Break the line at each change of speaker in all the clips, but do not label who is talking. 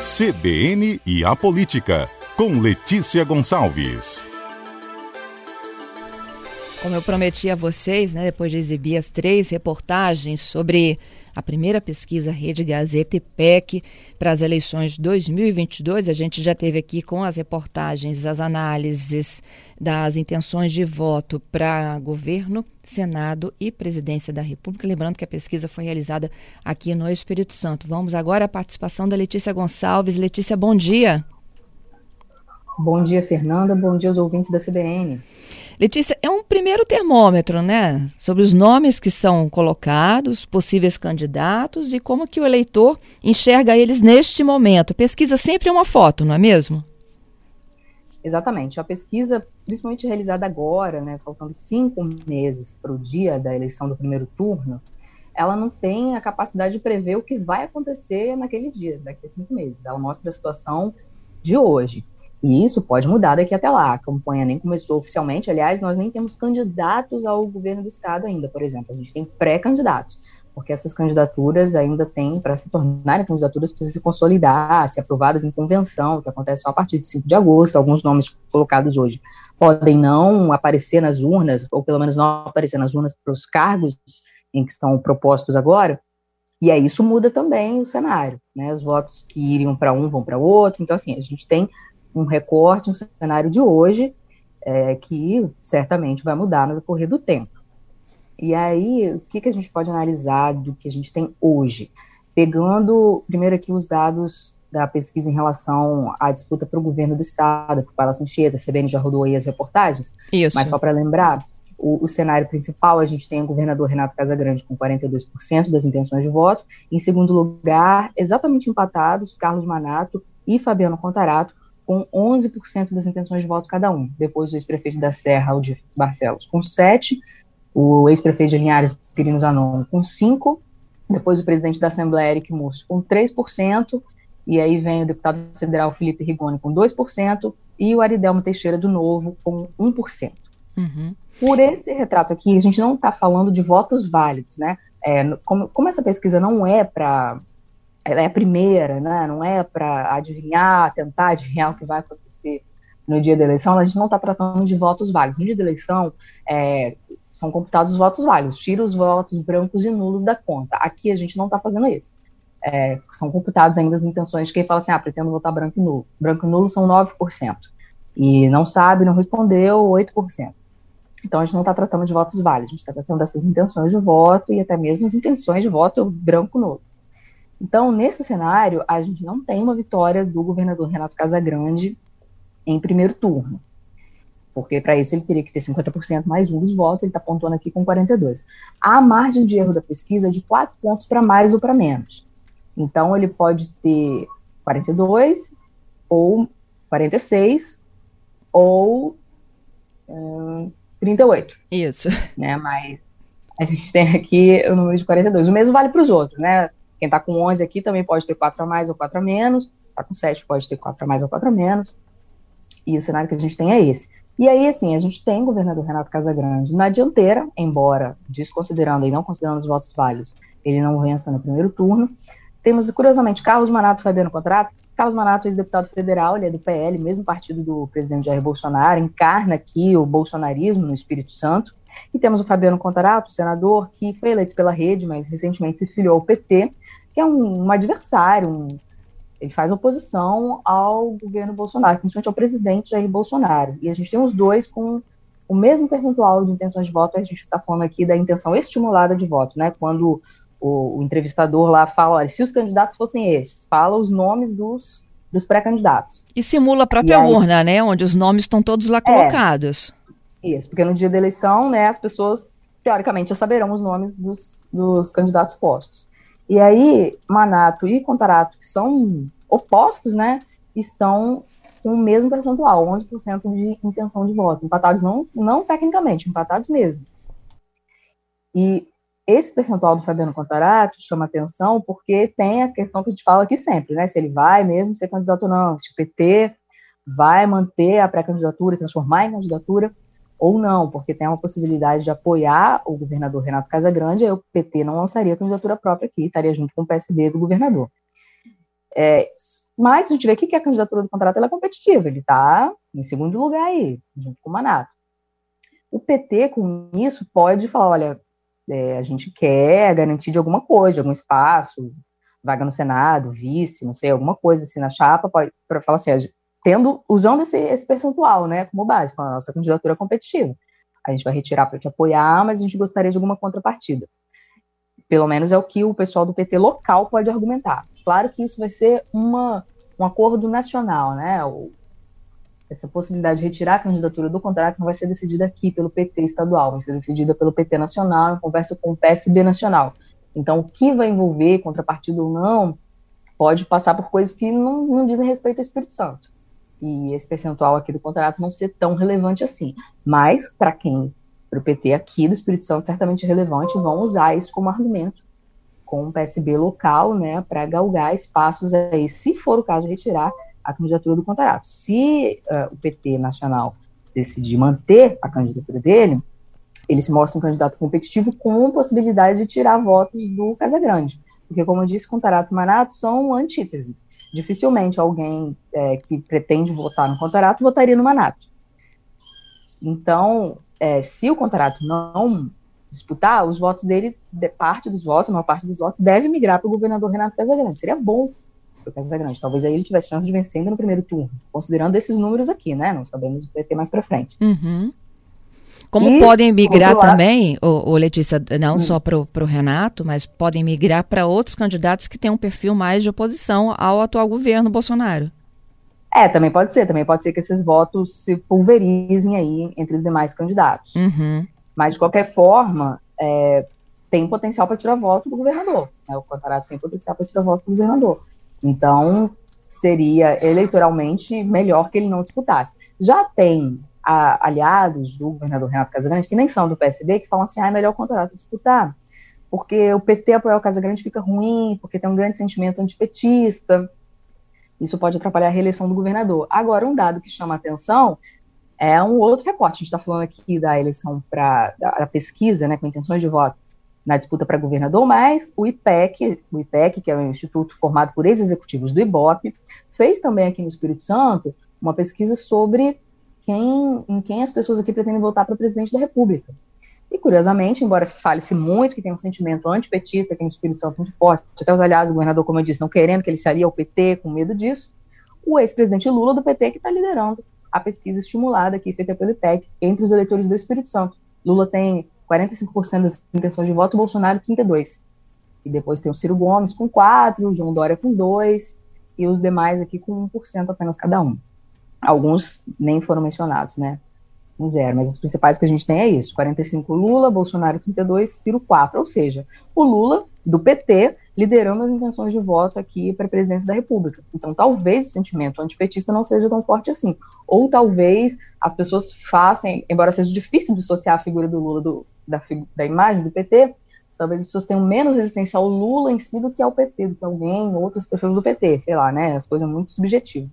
CBN e a Política, com Letícia Gonçalves.
Como eu prometi a vocês, né, depois de exibir as três reportagens sobre a primeira pesquisa Rede Gazeta e PEC para as eleições de 2022. A gente já teve aqui com as reportagens, as análises das intenções de voto para governo, Senado e presidência da República. Lembrando que a pesquisa foi realizada aqui no Espírito Santo. Vamos agora à participação da Letícia Gonçalves. Letícia, bom dia.
Bom dia, Fernanda. Bom dia aos ouvintes da CBN.
Letícia, é um primeiro termômetro, né? Sobre os nomes que são colocados, possíveis candidatos e como que o eleitor enxerga eles neste momento. Pesquisa sempre é uma foto, não é mesmo?
Exatamente. A pesquisa, principalmente realizada agora, né, faltando cinco meses para o dia da eleição do primeiro turno, ela não tem a capacidade de prever o que vai acontecer naquele dia, daqui a cinco meses. Ela mostra a situação de hoje. E isso pode mudar daqui até lá. A campanha nem começou oficialmente. Aliás, nós nem temos candidatos ao governo do estado ainda, por exemplo. A gente tem pré-candidatos, porque essas candidaturas ainda têm, para se tornarem candidaturas, precisam se consolidar, ser aprovadas em convenção, que acontece só a partir de 5 de agosto. Alguns nomes colocados hoje podem não aparecer nas urnas, ou pelo menos não aparecer nas urnas para os cargos em que estão propostos agora. E aí isso muda também o cenário, né? Os votos que iriam para um vão para outro. Então, assim, a gente tem um recorte, um cenário de hoje, é, que certamente vai mudar no decorrer do tempo. E aí, o que, que a gente pode analisar do que a gente tem hoje? Pegando primeiro aqui os dados da pesquisa em relação à disputa para o governo do Estado, que o Palácio Anchieta, a CBN já rodou aí as reportagens,
Isso.
mas só para lembrar, o, o, cenário principal, a gente tem o governador Renato Casagrande com 42% das intenções de voto, em segundo lugar, exatamente empatados, Carlos Manato e Fabiano Contarato, com 11% das intenções de voto cada um. Depois o ex-prefeito da Serra, Aldir Barcelos, com 7%, o ex-prefeito de Linhares, Quirino Zanon, com 5%, depois o presidente da Assembleia, Eric Múcio, com 3%, e aí vem o deputado federal Felipe Rigoni, com 2%, e o Aridelmo Teixeira, do Novo, com 1%. Uhum. Por esse retrato aqui, a gente não está falando de votos válidos, né? É, como, como essa pesquisa não é para ela é a primeira, né? não é para adivinhar, tentar adivinhar o que vai acontecer no dia da eleição, a gente não está tratando de votos válidos. No dia da eleição, é, são computados os votos válidos, tira os votos brancos e nulos da conta. Aqui a gente não está fazendo isso. É, são computados ainda as intenções de quem fala assim, ah, pretendo votar branco e nulo. Branco e nulo são 9%. E não sabe, não respondeu, 8%. Então a gente não está tratando de votos válidos, a gente está tratando dessas intenções de voto e até mesmo as intenções de voto branco nulo. Então, nesse cenário, a gente não tem uma vitória do governador Renato Casagrande em primeiro turno. Porque para isso ele teria que ter 50% mais um dos votos, ele está pontuando aqui com 42. A margem de erro da pesquisa é de 4 pontos para mais ou para menos. Então, ele pode ter 42, ou 46, ou hum, 38.
Isso.
Né, mas a gente tem aqui o número de 42. O mesmo vale para os outros, né? Quem está com 11 aqui também pode ter 4 a mais ou 4 a menos. Está com 7 pode ter 4 a mais ou 4 a menos. E o cenário que a gente tem é esse. E aí, assim, a gente tem o governador Renato Casagrande na dianteira, embora, desconsiderando e não considerando os votos válidos, ele não vença no primeiro turno. Temos, curiosamente, Carlos Manato Fabiano Contrato. Carlos Manato, ex-deputado federal, ele é do PL, mesmo partido do presidente Jair Bolsonaro, encarna aqui o bolsonarismo no Espírito Santo. E temos o Fabiano Contarato, senador, que foi eleito pela rede, mas recentemente se filiou ao PT, que é um, um adversário, um, ele faz oposição ao governo Bolsonaro, principalmente ao presidente Jair Bolsonaro. E a gente tem os dois com o mesmo percentual de intenções de voto, a gente está falando aqui da intenção estimulada de voto, né? Quando o, o entrevistador lá fala, olha, se os candidatos fossem estes, fala os nomes dos, dos pré-candidatos.
E simula a própria aí, urna, né? Onde os nomes estão todos lá colocados.
Isso, porque no dia da eleição, né, as pessoas, teoricamente, já saberão os nomes dos, dos candidatos postos. E aí, Manato e Contarato, que são opostos, né, estão com o mesmo percentual, 11% de intenção de voto, empatados não, não tecnicamente, empatados mesmo. E esse percentual do Fabiano Contarato chama atenção porque tem a questão que a gente fala aqui sempre, né, se ele vai mesmo ser candidato ou não, se o PT vai manter a pré-candidatura transformar em candidatura, ou não, porque tem uma possibilidade de apoiar o governador Renato Casagrande, aí o PT não lançaria candidatura própria aqui, estaria junto com o PSB do governador. É, mas a gente vê que a candidatura do contrato é competitiva, ele está em segundo lugar aí, junto com o Manato. O PT, com isso, pode falar: olha, é, a gente quer garantir de alguma coisa, de algum espaço, vaga no Senado, vice, não sei, alguma coisa assim na chapa, para falar assim, tendo, usando esse, esse percentual, né, como base, com a nossa candidatura competitiva. A gente vai retirar para te apoiar, mas a gente gostaria de alguma contrapartida. Pelo menos é o que o pessoal do PT local pode argumentar. Claro que isso vai ser uma, um acordo nacional, né? O, essa possibilidade de retirar a candidatura do contrato não vai ser decidida aqui pelo PT estadual, vai ser decidida pelo PT nacional, em conversa com o PSB nacional. Então, o que vai envolver contrapartida ou não, pode passar por coisas que não, não dizem respeito ao Espírito Santo. E esse percentual aqui do contrato não ser tão relevante assim. Mas, para quem, para o PT aqui do Espírito Santo, certamente relevante, vão usar isso como argumento com o PSB local, né, para galgar espaços aí, se for o caso, retirar a candidatura do contrato. Se uh, o PT nacional decidir manter a candidatura dele, ele se mostra um candidato competitivo com possibilidade de tirar votos do Casagrande. Porque, como eu disse, Contarato e Manato são antítese. Dificilmente alguém é, que pretende votar no Contarato votaria no Manato. Então, é, se o Contarato não disputar, os votos dele, de parte dos votos, maior parte dos votos, deve migrar para o governador Renato Casagrande. Seria bom para o Casagrande. Talvez aí ele tivesse chance de vencer ainda no primeiro turno, considerando esses números aqui, né? Não sabemos o que vai ter mais para frente.
Uhum. Como e, podem migrar também, o, Letícia, não hum. só para o Renato, mas podem migrar para outros candidatos que têm um perfil mais de oposição ao atual governo Bolsonaro.
É, também pode ser. Também pode ser que esses votos se pulverizem aí entre os demais candidatos.
Uhum.
Mas, de qualquer forma, é, tem potencial para tirar voto do governador. Né? O Contarato tem potencial para tirar voto do governador. Então, seria eleitoralmente melhor que ele não disputasse. Já tem a, aliados do governador Renato Casagrande, que nem são do PSB, que falam assim, ah, é melhor o contrato disputar, porque o PT apoiar o Casagrande fica ruim, porque tem um grande sentimento antipetista, isso pode atrapalhar a reeleição do governador. Agora, um dado que chama a atenção é um outro recorte, a gente está falando aqui da eleição para a pesquisa, né, com intenções de voto na disputa para governador, mas o IPEC, o IPEC, que é um instituto formado por ex-executivos do IBOP, fez também aqui no Espírito Santo uma pesquisa sobre quem, em quem as pessoas aqui pretendem votar para presidente da República. E, curiosamente, embora fale-se muito que tem um sentimento antipetista aqui no Espírito Santo muito forte, até os aliados do governador, como eu disse, não querendo que ele se alie ao PT, com medo disso, o ex-presidente Lula do PT que está liderando a pesquisa estimulada aqui, feita pelo IPEC, entre os eleitores do Espírito Santo. Lula tem 45% das intenções de voto, Bolsonaro 32%. E depois tem o Ciro Gomes com 4%, o João Dória com 2%, e os demais aqui com 1% apenas cada um. Alguns nem foram mencionados, né? Um zero, mas os principais que a gente tem é isso: 45 Lula, Bolsonaro 32, Ciro 4. Ou seja, o Lula, do PT, liderando as intenções de voto aqui para a presidência da República. Então, talvez o sentimento antipetista não seja tão forte assim. Ou talvez as pessoas façam, embora seja difícil dissociar a figura do Lula do, da, da imagem do PT, talvez as pessoas tenham menos resistência ao Lula em si do que ao PT, do que alguém, outras pessoas do PT, sei lá, né? As coisas muito subjetivas.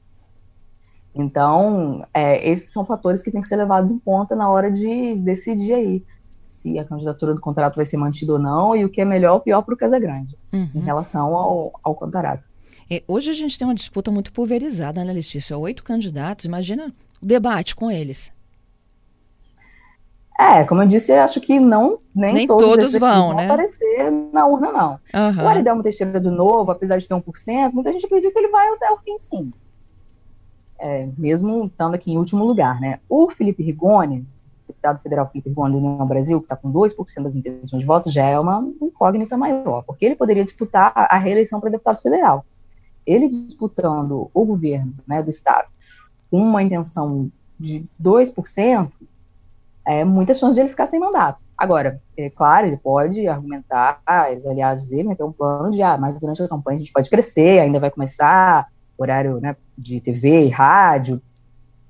Então, é, esses são fatores que têm que ser levados em conta na hora de decidir aí se a candidatura do contrato vai ser mantida ou não e o que é melhor ou pior para o Casagrande uhum. em relação ao, ao contrato.
É, hoje a gente tem uma disputa muito pulverizada, né, Letícia? Oito candidatos, imagina o debate com eles.
É, como eu disse, eu acho que não nem,
nem todos, todos vão,
vão
né?
aparecer na urna, não.
Uhum.
O Aridel Teixeira do Novo, apesar de ter 1%, muita gente acredita que ele vai até o fim, sim é, mesmo estando aqui em último lugar, né? O Felipe Rigoni, deputado federal Felipe Rigoni do União Brasil, que está com 2% das intenções de voto, já é uma incógnita maior, porque ele poderia disputar a reeleição para deputado federal. Ele disputando o governo né, do Estado com uma intenção de 2%, é muita chance de ele ficar sem mandato. Agora, é claro, ele pode argumentar, os aliados dele, né, ter um plano de, ah, mas durante a campanha a gente pode crescer, ainda vai começar horário né, de TV e rádio,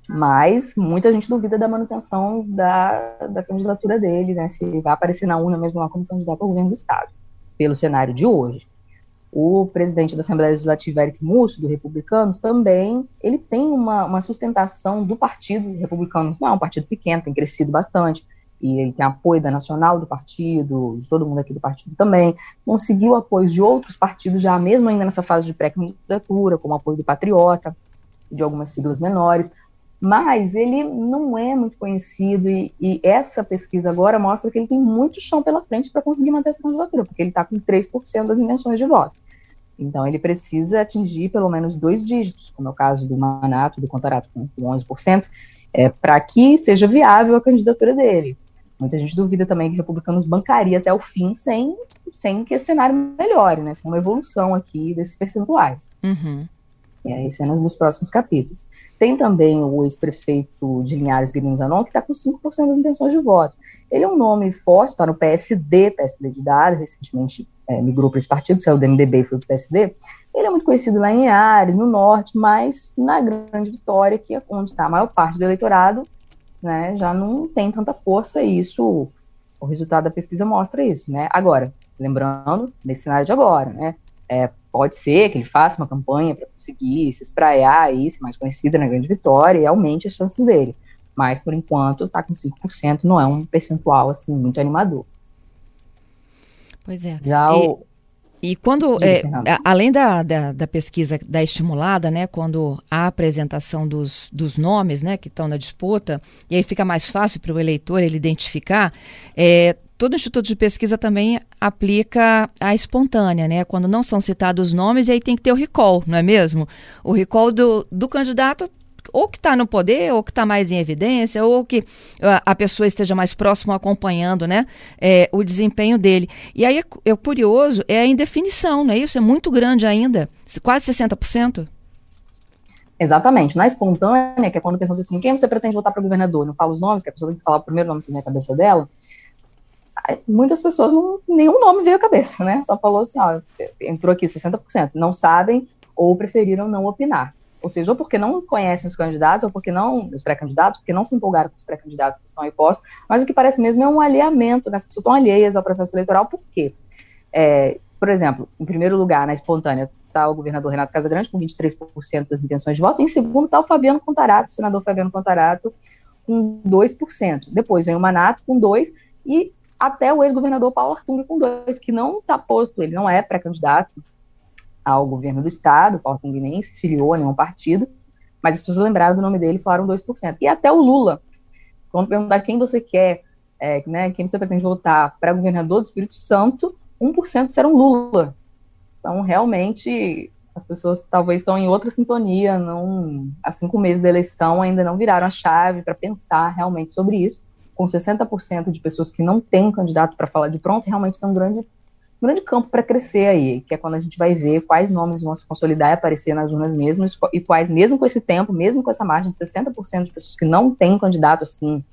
mas muita gente duvida da manutenção da, da candidatura dele, né, se vai aparecer na urna mesmo lá como candidato ao governo do Estado, pelo cenário de hoje. O presidente da Assembleia Legislativa, Eric Musso, do Republicanos, também, ele tem uma, uma sustentação do partido republicano, não é um partido pequeno, tem crescido bastante, e ele tem apoio da Nacional do partido, de todo mundo aqui do partido também, conseguiu apoio de outros partidos já mesmo ainda nessa fase de pré-candidatura, como apoio do Patriota, de algumas siglas menores, mas ele não é muito conhecido e, e, essa pesquisa agora mostra que ele tem muito chão pela frente para conseguir manter essa candidatura, porque ele está com 3% das intenções de voto. Então ele precisa atingir pelo menos dois dígitos, como é o caso do Manato, do Contarato com 11%, é, para que seja viável a candidatura dele. Muita gente duvida também que republicanos bancaria até o fim sem, sem que esse cenário melhore, né? Sem uma evolução aqui desses percentuais.
Uhum.
E aí, cenas dos próximos capítulos. Tem também o ex-prefeito de Linhares, Guilherme Zanon, que está com 5% das intenções de voto. Ele é um nome forte, está no PSD, PSD de Dado, recentemente é, migrou para esse partido, saiu do MDB e foi para o PSD. Ele é muito conhecido lá em Linhares, no norte, mas na Grande Vitória, que é onde está a maior parte do eleitorado, né, já não tem tanta força e isso, o resultado da pesquisa mostra isso, né. Agora, lembrando, nesse cenário de agora, né, é, pode ser que ele faça uma campanha para conseguir se espraiar aí, ser mais conhecida na Grande Vitória e aumente as chances dele. Mas, por enquanto, está com 5%, não é um percentual, assim, muito animador.
Pois é.
Já e, o...
e quando, é, além da, da, da, pesquisa da estimulada, né, quando há a apresentação dos, dos nomes, né, que estão na disputa, e aí fica mais fácil para o eleitor ele identificar, é, todo instituto de pesquisa também aplica a espontânea, né? Quando não são citados os nomes, e aí tem que ter o recall, não é mesmo? O recall do, do candidato ou que está no poder, ou que está mais em evidência, ou que a, a pessoa esteja mais próximo acompanhando né, é, o desempenho dele. E aí, é, curioso, é a indefinição, não é isso? É muito grande ainda, quase 60%.
Exatamente. Na espontânea, que é quando pergunta assim, quem você pretende votar para governador? Não fala os nomes, que a pessoa tem que falar o primeiro nome que vem na cabeça dela muitas pessoas não, nenhum nome veio à cabeça, né? Só falou assim, ó, entrou aqui 60%, não sabem ou preferiram não opinar. Ou seja, ou porque não conhecem os candidatos, ou porque não, os pré-candidatos, porque não se empolgaram com os pré-candidatos que estão aí postos, mas o que parece mesmo é um alheamento, né? as pessoas estão alheias ao processo eleitoral, por quê? É, por exemplo, em primeiro lugar, na espontânea, está o governador Renato Casagrande com 23% das intenções de voto, em segundo está o Fabiano Contarato, o senador Fabiano Contarato, com 2%. Depois vem o Manato com 2%, e até o ex-governador Paulo Artung com dois, que não está posto, ele não é pré-candidato ao governo do estado, Paulo se filiou a nenhum partido, mas as pessoas lembraram do nome dele e falaram 2%. E até o Lula, quando perguntar quem você quer, é, né, quem você pretende votar para governador do Espírito Santo, 1% disseram Lula. Então, realmente, as pessoas talvez estão em outra sintonia, não, há cinco meses da eleição ainda não viraram a chave para pensar realmente sobre isso com 60% de pessoas que não têm um candidato para falar de pronto, realmente tem um grande, grande campo para crescer aí, que é quando a gente vai ver quais nomes vão se consolidar e aparecer nas urnas mesmo, e quais, mesmo com esse tempo, mesmo com essa margem de 60% de pessoas que não têm candidato assim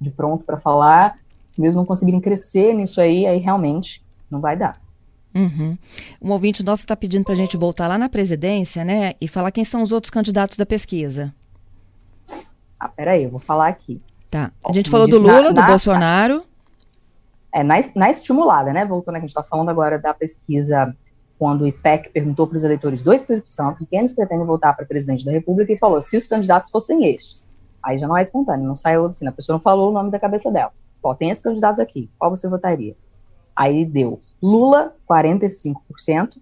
de pronto para falar, se mesmo não conseguirem crescer nisso aí, aí realmente não vai dar.
Uhum. Um ouvinte nosso está pedindo para a gente voltar lá na presidência, né, e falar quem são os outros candidatos da pesquisa.
Ah, peraí, eu vou falar aqui.
Tá. A gente falou do Lula, na, do na, Bolsonaro.
É, na, na estimulada, né? Voltando, a gente está falando agora da pesquisa quando o IPEC perguntou para os eleitores do Espírito Santo quem eles pretendem votar para presidente da República e falou se os candidatos fossem estes. Aí já não é espontâneo, não saiu assim, a pessoa não falou o nome da cabeça dela. Ó, tem esses candidatos aqui, qual você votaria? Aí deu Lula, 45%,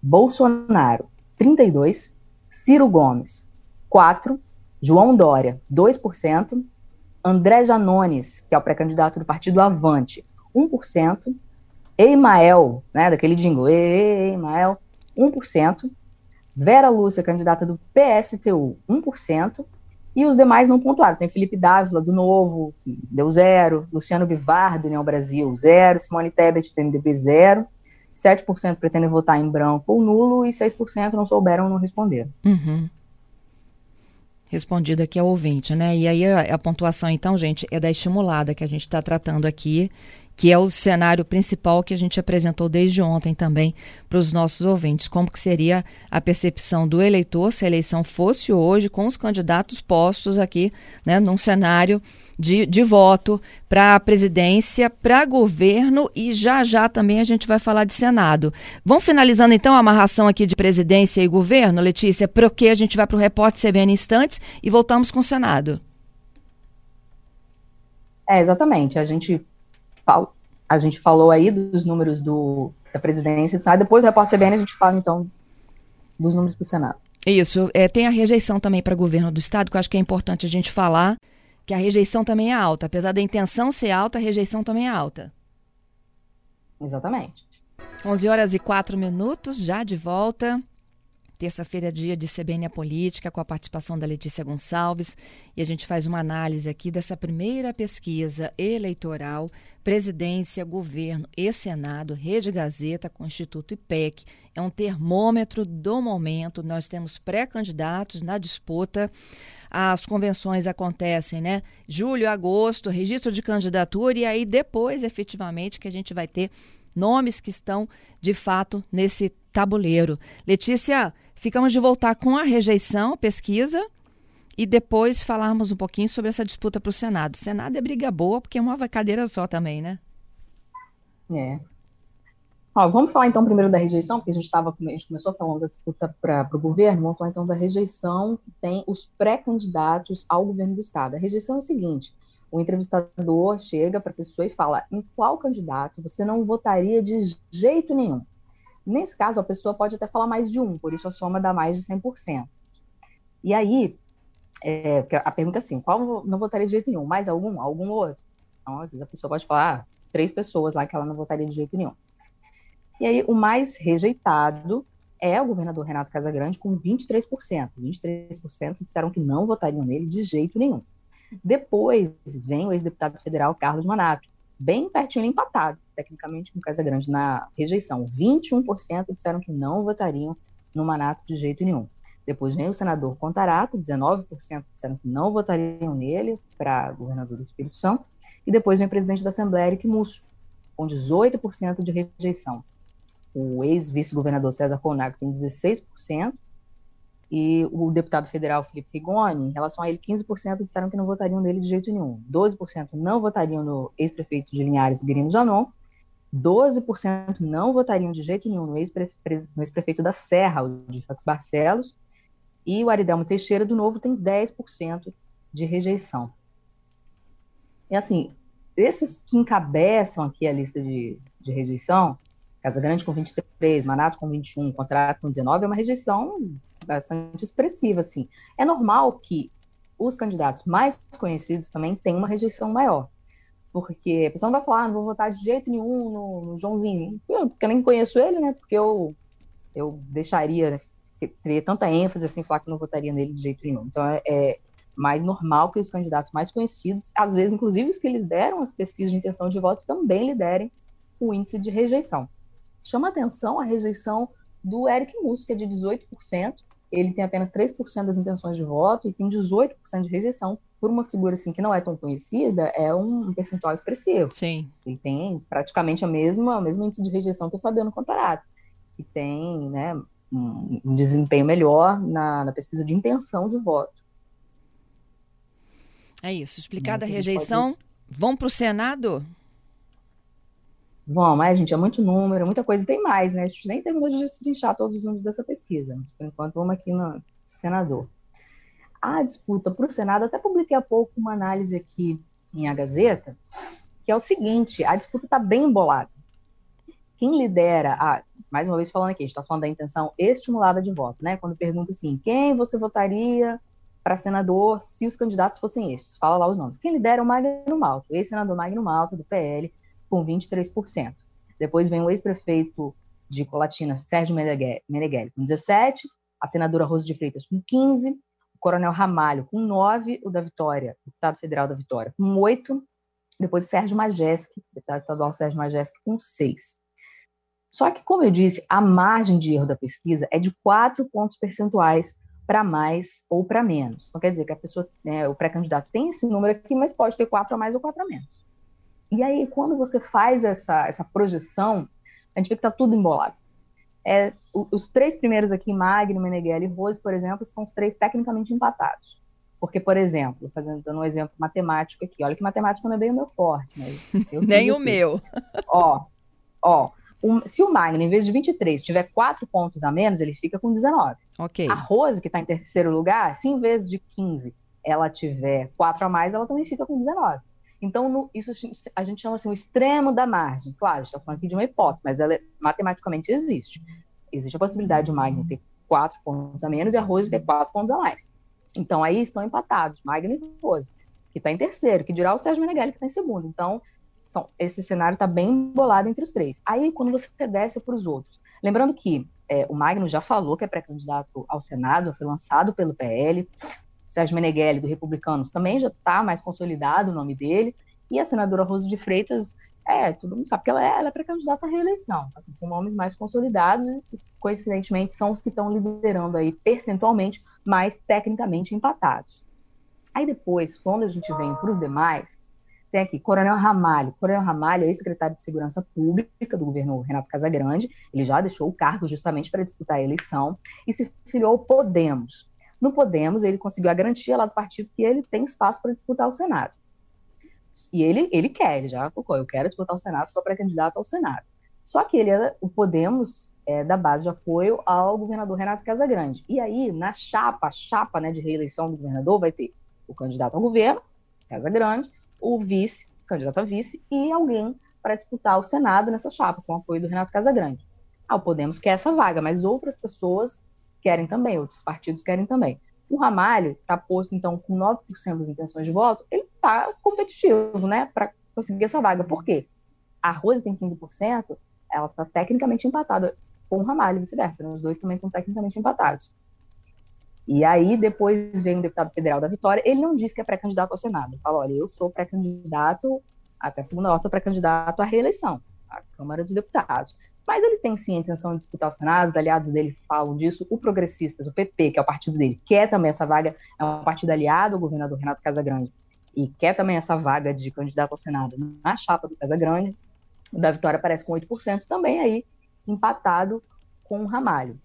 Bolsonaro, 32%, Ciro Gomes, 4%, João Dória, 2%, André Janones, que é o pré-candidato do partido Avante, 1%. Eimael, né, daquele jingle, Eimael, 1%. Vera Lúcia, candidata do PSTU, 1%. E os demais não pontuaram. Tem Felipe Dávila, do Novo, que deu zero. Luciano Bivar, do União Brasil, zero. Simone Tebet, do MDB, zero. 7% pretendem votar em branco ou nulo e 6% não souberam ou não responderam.
Uhum respondido aqui ao ouvinte, né? E aí a, a pontuação, então, gente, é da estimulada que a gente está tratando aqui, que é o cenário principal que a gente apresentou desde ontem também para os nossos ouvintes. Como que seria a percepção do eleitor se a eleição fosse hoje, com os candidatos postos aqui, né, num cenário de, de voto para a presidência, para governo e já já também a gente vai falar de Senado. Vamos finalizando então a amarração aqui de presidência e governo, Letícia, porque a gente vai para o repórter CBN instantes e voltamos com o Senado.
É, exatamente. A gente, a gente falou aí dos números do, da presidência, depois do repórter CBN a gente fala, então, dos números para o Senado.
Isso. É, tem a rejeição também para governo do Estado, que eu acho que é importante a gente falar, que a rejeição também é alta. Apesar da intenção ser alta, a rejeição também é alta.
Exatamente.
11 horas e 4 minutos, já de volta. Terça-feira é dia de CBN a Política, com a participação da Letícia Gonçalves. E a gente faz uma análise aqui dessa primeira pesquisa eleitoral, presidência, governo e Senado, Rede Gazeta, Constituto e PEC. É um termômetro do momento. Nós temos pré-candidatos na disputa. As convenções acontecem, né? Julho, agosto, registro de candidatura, e aí depois, efetivamente, que a gente vai ter nomes que estão, de fato, nesse tabuleiro. Letícia, ficamos de voltar com a rejeição, pesquisa, e depois falarmos um pouquinho sobre essa disputa para o Senado. Senado é briga boa, porque é uma cadeira só também, né?
É. Ó, vamos falar então primeiro da rejeição, porque a gente, tava, a gente começou falando da disputa para o governo, vamos falar então da rejeição que tem os pré-candidatos ao governo do Estado. A rejeição é o seguinte: o entrevistador chega para a pessoa e fala em qual candidato você não votaria de jeito nenhum. Nesse caso, a pessoa pode até falar mais de um, por isso a soma dá mais de 100%. E aí, é, a pergunta é assim, qual não votaria de jeito nenhum? Mais algum? Algum outro? Então, às vezes a pessoa pode falar ah, três pessoas lá que ela não votaria de jeito nenhum. E aí, o mais rejeitado é o governador Renato Casagrande, com 23%. 23% disseram que não votariam nele de jeito nenhum. Depois vem o ex-deputado federal Carlos Manato, bem pertinho, empatado, tecnicamente, com Casa Grande na rejeição. 21% disseram que não votariam no Manato de jeito nenhum. Depois vem o senador Contarato, 19% disseram que não votariam nele para governador do Espírito Santo. E depois vem o presidente da Assembleia, Eric Musso, com 18% de rejeição. O ex-vice-governador César Conaco tem 16%, e o deputado federal Felipe Rigoni, em relação a ele, 15% disseram que não votariam nele de jeito nenhum. 12% não votariam no ex-prefeito de Linhares, Guilherme Janon. 12% não votariam de jeito nenhum no ex-prefeito da Serra, o de Barcelos. E o Aridelmo Teixeira, do Novo, tem 10% de rejeição. E assim, esses que encabeçam aqui a lista de, de rejeição, Casa Grande com 23, Manato com 21, Contrato com 19, é uma rejeição bastante expressiva, assim. É normal que os candidatos mais conhecidos também tenham uma rejeição maior. Porque a pessoa não vai falar, ah, não vou votar de jeito nenhum no, no Joãozinho. Porque eu nem conheço ele, né? Porque eu, eu deixaria, né, teria tanta ênfase assim, falar que não votaria nele de jeito nenhum. Então é, é mais normal que os candidatos mais conhecidos, às vezes, inclusive os que lideram as pesquisas de intenção de voto, também liderem o índice de rejeição. Chama atenção a rejeição do Eric Musso, que é de 18%, ele tem apenas 3% das intenções de voto e tem 18% de rejeição. Por uma figura assim que não é tão conhecida, é um percentual expressivo.
Sim.
Ele tem praticamente a mesma, o mesmo índice de rejeição que o Fabiano Contarato, que tem né, um, um desempenho melhor na, na pesquisa de intenção de voto.
É isso. Explicada a rejeição, pode... vão para o Senado?
Vamos, mas, gente, é muito número, muita coisa. Tem mais, né? A gente nem terminou de destrinchar todos os números dessa pesquisa. Mas, por enquanto, vamos aqui no senador. A disputa para o Senado, até publiquei há pouco uma análise aqui em A Gazeta, que é o seguinte: a disputa está bem embolada. Quem lidera, a, mais uma vez falando aqui, a gente está falando da intenção estimulada de voto, né? Quando pergunta assim, quem você votaria para senador se os candidatos fossem estes? Fala lá os nomes. Quem lidera é o Magno Malto, ex-senador Magno Malto, do PL, com 23%. Depois vem o ex-prefeito de Colatina, Sérgio Meneghelli, com 17%, a senadora Rosa de Freitas, com 15%, o coronel Ramalho, com 9%, o da Vitória, deputado federal da Vitória, com 8%, depois o Sérgio Majeski, deputado estadual Sérgio Majeski, com 6%. Só que, como eu disse, a margem de erro da pesquisa é de 4 pontos percentuais para mais ou para menos. Então, quer dizer que a pessoa, né, o pré-candidato tem esse número aqui, mas pode ter 4 a mais ou 4 a menos. E aí, quando você faz essa, essa projeção, a gente vê que está tudo embolado. É, os três primeiros aqui, Magno, Meneghelli e Rose, por exemplo, são os três tecnicamente empatados. Porque, por exemplo, fazendo dando um exemplo matemático aqui, olha que matemática não é bem o meu forte.
Nem o meu.
Ó, ó, um, se o Magno, em vez de 23, tiver quatro pontos a menos, ele fica com 19.
Ok.
A Rose, que está em terceiro lugar, se em vez de 15 ela tiver quatro a mais, ela também fica com 19. Então, no, isso a gente chama assim o extremo da margem. Claro, a gente está falando aqui de uma hipótese, mas ela matematicamente existe. Existe a possibilidade de Magno ter quatro pontos a menos e a Rose ter quatro pontos a mais. Então, aí estão empatados, Magno e Rose, que está em terceiro, que dirá o Sérgio Meneghelli, que está em segundo. Então, são, esse cenário está bem bolado entre os três. Aí, quando você desce para os outros, lembrando que é, o Magno já falou que é pré-candidato ao Senado, já foi lançado pelo PL, Sérgio Meneghelli, do Republicanos, também já está mais consolidado o nome dele, e a senadora Rosa de Freitas, é, todo mundo sabe que ela é, ela é pré-candidata à reeleição, assim, são nomes mais consolidados e, coincidentemente, são os que estão liderando aí percentualmente, mas tecnicamente empatados. Aí depois, quando a gente vem para os demais, tem aqui Coronel Ramalho. Coronel Ramalho é ex-secretário de Segurança Pública do governo Renato Casagrande. Ele já deixou o cargo justamente para disputar a eleição e se filiou ao Podemos. No Podemos, ele conseguiu a garantia lá do partido que ele tem espaço para disputar o Senado. E ele, ele quer, ele já colocou, eu quero disputar o Senado, sou pré-candidato ao Senado. Só que ele é, o Podemos é da base de apoio ao governador Renato Casagrande. E aí, na chapa, chapa né, de reeleição do governador, vai ter o candidato ao governo, Casagrande, o vice, candidato a vice, e alguém para disputar o Senado nessa chapa, com o apoio do Renato Casagrande. Ah, o Podemos quer essa vaga, mas outras pessoas querem também, outros partidos querem também. O Ramalho está posto, então, com 9% das intenções de voto, ele está competitivo, né, para conseguir essa vaga. Por quê? A Rose tem 15%, ela está tecnicamente empatada com o Ramalho vice-versa, né? os dois também estão tecnicamente empatados. E aí, depois vem o deputado federal da Vitória, ele não diz que é pré-candidato ao Senado, ele fala, olha, eu sou pré-candidato, até segunda hora, sou pré-candidato à reeleição, à Câmara dos Deputados. Mas ele tem sim a intenção de disputar o Senado, os aliados dele falam disso. O Progressistas, o PP, que é o partido dele, quer também essa vaga, é um partido aliado ao governador Renato Casagrande, e quer também essa vaga de candidato ao Senado na chapa do Casagrande. O da Vitória aparece com 8%, também aí empatado com o Ramalho.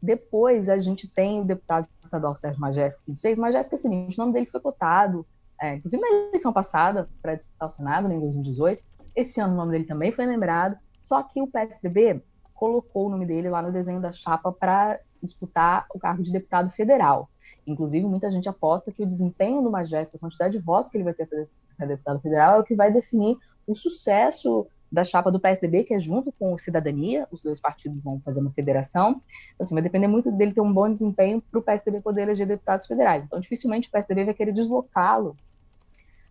Depois a gente tem o deputado estadual Sérgio Majesco, com seis. Majesco é o seguinte, o nome dele foi cotado, é, inclusive na eleição passada, para disputar o Senado, em 2018. Esse ano o nome dele também foi lembrado. Só que o PSDB colocou o nome dele lá no desenho da chapa para disputar o cargo de deputado federal. Inclusive, muita gente aposta que o desempenho do Majesco, a quantidade de votos que ele vai ter para deputado federal, é o que vai definir o sucesso da chapa do PSDB, que é junto com o Cidadania, os dois partidos vão fazer uma federação. Assim, vai depender muito dele ter um bom desempenho para o PSDB poder eleger deputados federais. Então, dificilmente o PSDB vai querer deslocá-lo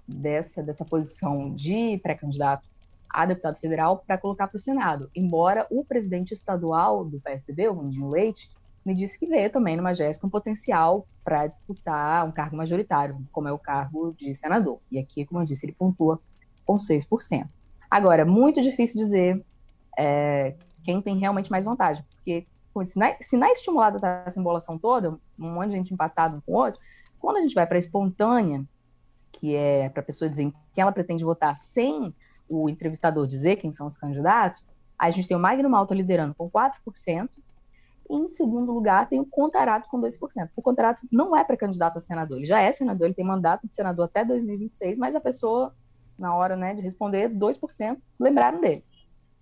dessa, dessa posição de pré-candidato a deputado federal para colocar para o Senado. Embora o presidente estadual do PSDB, o Rondinho Leite, me disse que vê também no Majesco um potencial para disputar um cargo majoritário, como é o cargo de senador. E aqui, como eu disse, ele pontua com 6%. Agora, muito difícil dizer é, quem tem realmente mais vantagem, porque se na, se na estimulada está essa embolação toda, um monte de gente empatada um com o outro, quando a gente vai para a espontânea, que é para a pessoa dizer quem ela pretende votar sem o entrevistador dizer quem são os candidatos, a gente tem o Magno Malta liderando com 4%, e em segundo lugar tem o Contarato com 2%. O Contarato não é para candidato a senador, ele já é senador, ele tem mandato de senador até 2026, mas a pessoa, na hora né, de responder, 2% lembraram dele.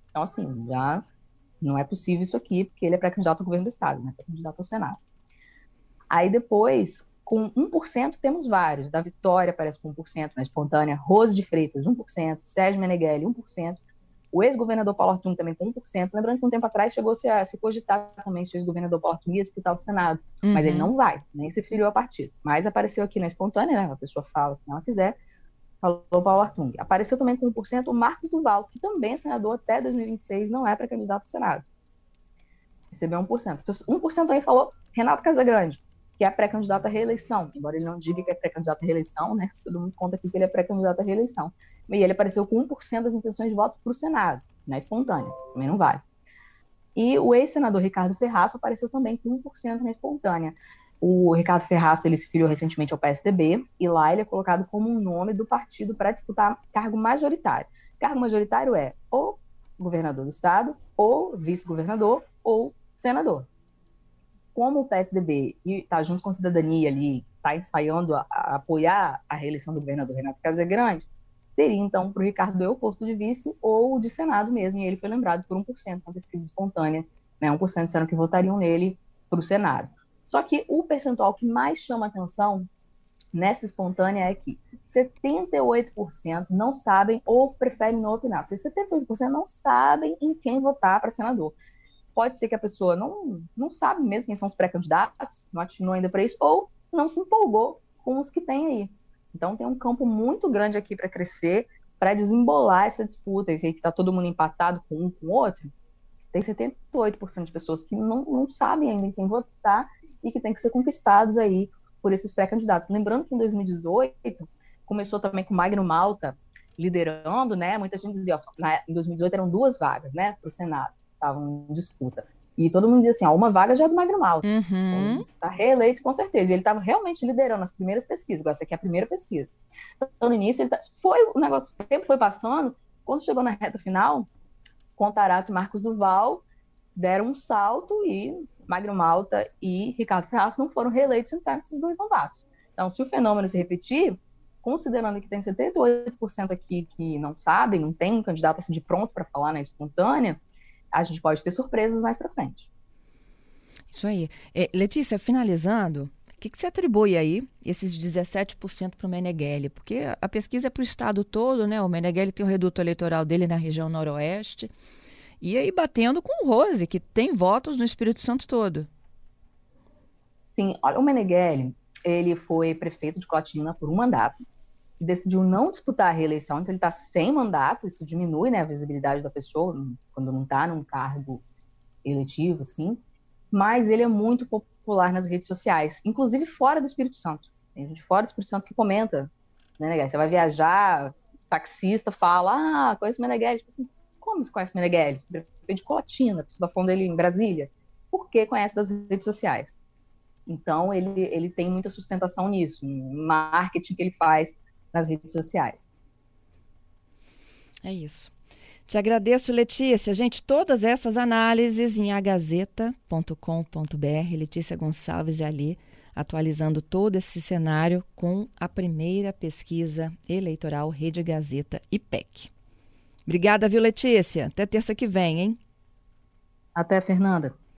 Então, assim, já não é possível isso aqui, porque ele é pré-candidato ao governo do Estado, né, pré-candidato ao Senado. Aí depois, com 1% temos vários. Da Vitória aparece com 1%, na espontânea. Rose de Freitas, 1%. Sérgio Meneghelli, 1%. O ex-governador Paulo Artung também com 1%. Lembrando que um tempo atrás chegou-se a se cogitar também se o ex-governador Paulo Artung ia disputar o Senado. Uhum. Mas ele não vai, nem se filiou a partido. Mas apareceu aqui na espontânea, né? A pessoa fala o que ela quiser. Falou Paulo Artung. Apareceu também com 1% o Marcos Duval, que também é senador até 2026, não é para candidato ao Senado. Recebeu 1%. 1% aí falou Renato Casagrande que é pré-candidato à reeleição, embora ele não diga que é pré-candidato à reeleição, né? Todo mundo conta aqui que ele é pré-candidato à reeleição. E ele apareceu com 1% das intenções de voto para o Senado, na espontânea, também não vale. E o ex-senador Ricardo Ferraço apareceu também com 1% na espontânea. O Ricardo Ferraço ele se filiou recentemente ao PSDB e lá ele é colocado como um nome do partido para disputar cargo majoritário. Cargo majoritário é ou governador do estado, ou vice-governador, ou senador como o PSDB está junto com a cidadania ali, está ensaiando a, a, apoiar a reeleição do governador Renato Casagrande, teria então para o Ricardo eu posto de vice ou de Senado mesmo, e ele foi lembrado por 1% na pesquisa espontânea, né, 1% disseram que votariam nele para o Senado. Só que o percentual que mais chama atenção nessa espontânea é que 78% não sabem ou preferem não opinar. Se 78% não sabem em quem votar para senador. Pode ser que a pessoa não, não sabe mesmo quem são os pré-candidatos, não atinou ainda para isso, ou não se empolgou com os que tem aí. Então tem um campo muito grande aqui para crescer, para desembolar essa disputa. Aí que está todo mundo empatado com um com o outro, tem 78% de pessoas que não, não sabem ainda em quem votar e que tem que ser conquistados aí por esses pré-candidatos. Lembrando que em 2018 começou também com Magno Malta liderando, né? Muita gente dizia, ó, na, em 2018 eram duas vagas, né, para o Senado, estavam em disputa. E todo mundo dizia assim, ó, uma vaga já é do Magno Malta.
Uhum.
Então, tá reeleito com certeza. E ele estava realmente liderando as primeiras pesquisas. Agora, essa aqui é a primeira pesquisa. Então, no início, tá, foi o negócio, o tempo foi passando. Quando chegou na reta final, Contarato e Marcos Duval deram um salto e Magno Malta e Ricardo Ferraz não foram reeleitos entre esses dois novatos. Então, se o fenômeno se repetir, considerando que tem 78% aqui que não sabem, não tem um candidato assim de pronto para falar na espontânea, a gente pode ter surpresas mais para frente.
Isso aí. É, Letícia, finalizando, o que, que você atribui aí esses 17% para o Meneghelli? Porque a pesquisa é para o estado todo, né? O Meneghelli tem o reduto eleitoral dele na região noroeste. E aí batendo com o Rose, que tem votos no Espírito Santo todo.
Sim, olha, o Meneghelli, ele foi prefeito de Cotina por um mandato e decidiu não disputar a reeleição, então ele está sem mandato, isso diminui né, a visibilidade da pessoa quando não está num cargo eletivo, assim, mas ele é muito popular nas redes sociais, inclusive fora do Espírito Santo. Tem gente fora do Espírito Santo que comenta, né, Você vai viajar, taxista fala, ah, conheço Meneghelli, tipo assim, como você conhece Meneghelli? Você veio de Cotina, pessoa falando dele em Brasília. Por que conhece das redes sociais? Então, ele, ele tem muita sustentação nisso, marketing que ele faz nas redes sociais.
É isso. Te agradeço, Letícia. Gente, todas essas análises em agazeta.com.br. Letícia Gonçalves é ali atualizando todo esse cenário com a primeira pesquisa eleitoral Rede Gazeta e PEC. Obrigada, viu, Letícia? Até terça que vem, hein?
Até, Fernanda.